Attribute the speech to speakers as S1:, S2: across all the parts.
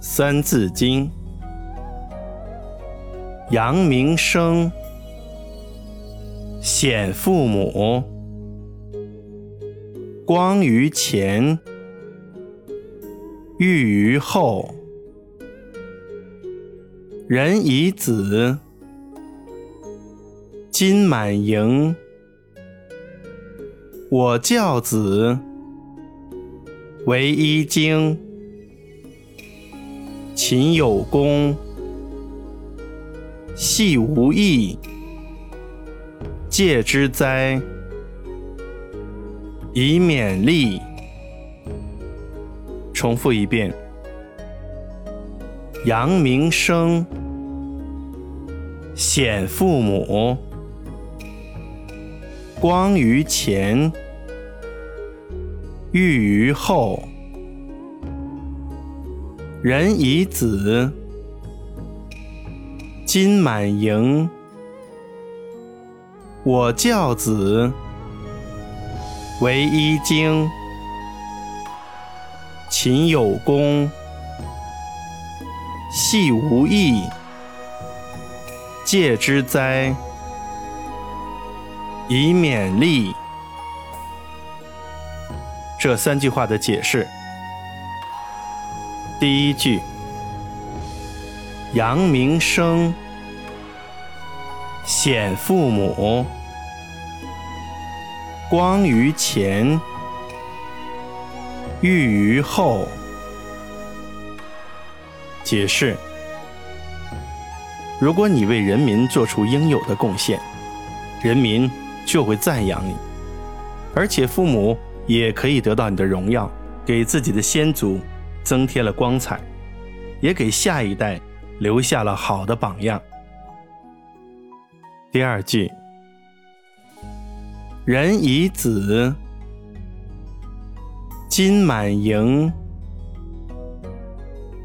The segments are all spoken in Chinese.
S1: 三字经》：扬名声，显父母，光于前，裕于后。人以子，金满盈。我教子，为一经。勤有功，戏无益，戒之哉，以勉励。重复一遍：扬名声，显父母，光于前，裕于后。人以子，金满盈。我教子，为一经。勤有功，戏无益，戒之哉，以勉励。这三句话的解释。第一句，扬名声，显父母，光于前，裕于后。解释：如果你为人民做出应有的贡献，人民就会赞扬你，而且父母也可以得到你的荣耀，给自己的先祖。增添了光彩，也给下一代留下了好的榜样。第二句，人以子，金满盈。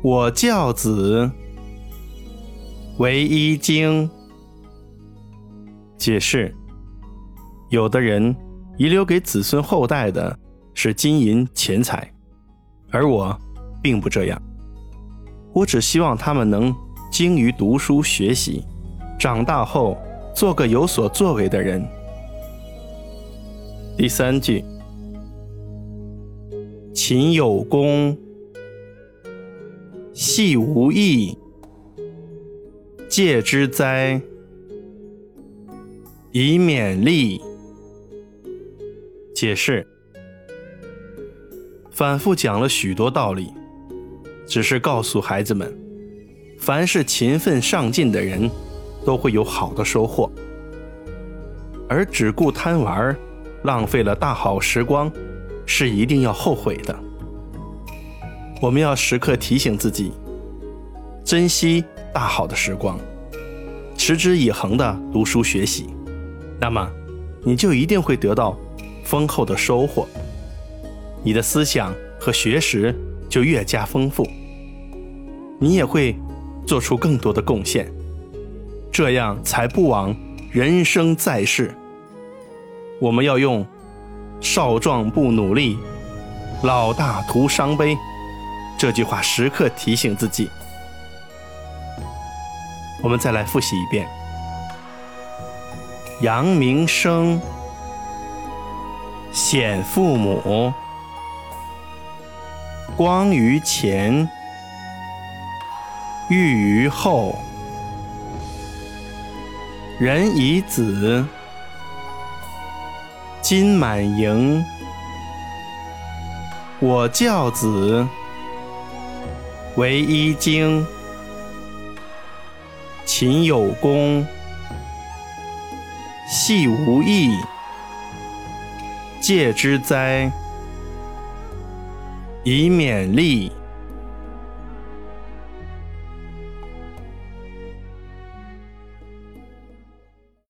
S1: 我教子，为一经。解释：有的人遗留给子孙后代的是金银钱财，而我。并不这样，我只希望他们能精于读书学习，长大后做个有所作为的人。第三句，勤有功，戏无益，戒之哉，以勉励。解释，反复讲了许多道理。只是告诉孩子们，凡是勤奋上进的人，都会有好的收获；而只顾贪玩，浪费了大好时光，是一定要后悔的。我们要时刻提醒自己，珍惜大好的时光，持之以恒的读书学习，那么你就一定会得到丰厚的收获，你的思想和学识就越加丰富。你也会做出更多的贡献，这样才不枉人生在世。我们要用“少壮不努力，老大徒伤悲”这句话时刻提醒自己。我们再来复习一遍：扬名声，显父母，光于前。裕于后，人以子，金满盈。我教子，为一经。勤有功，戏无益，戒之哉，以勉励。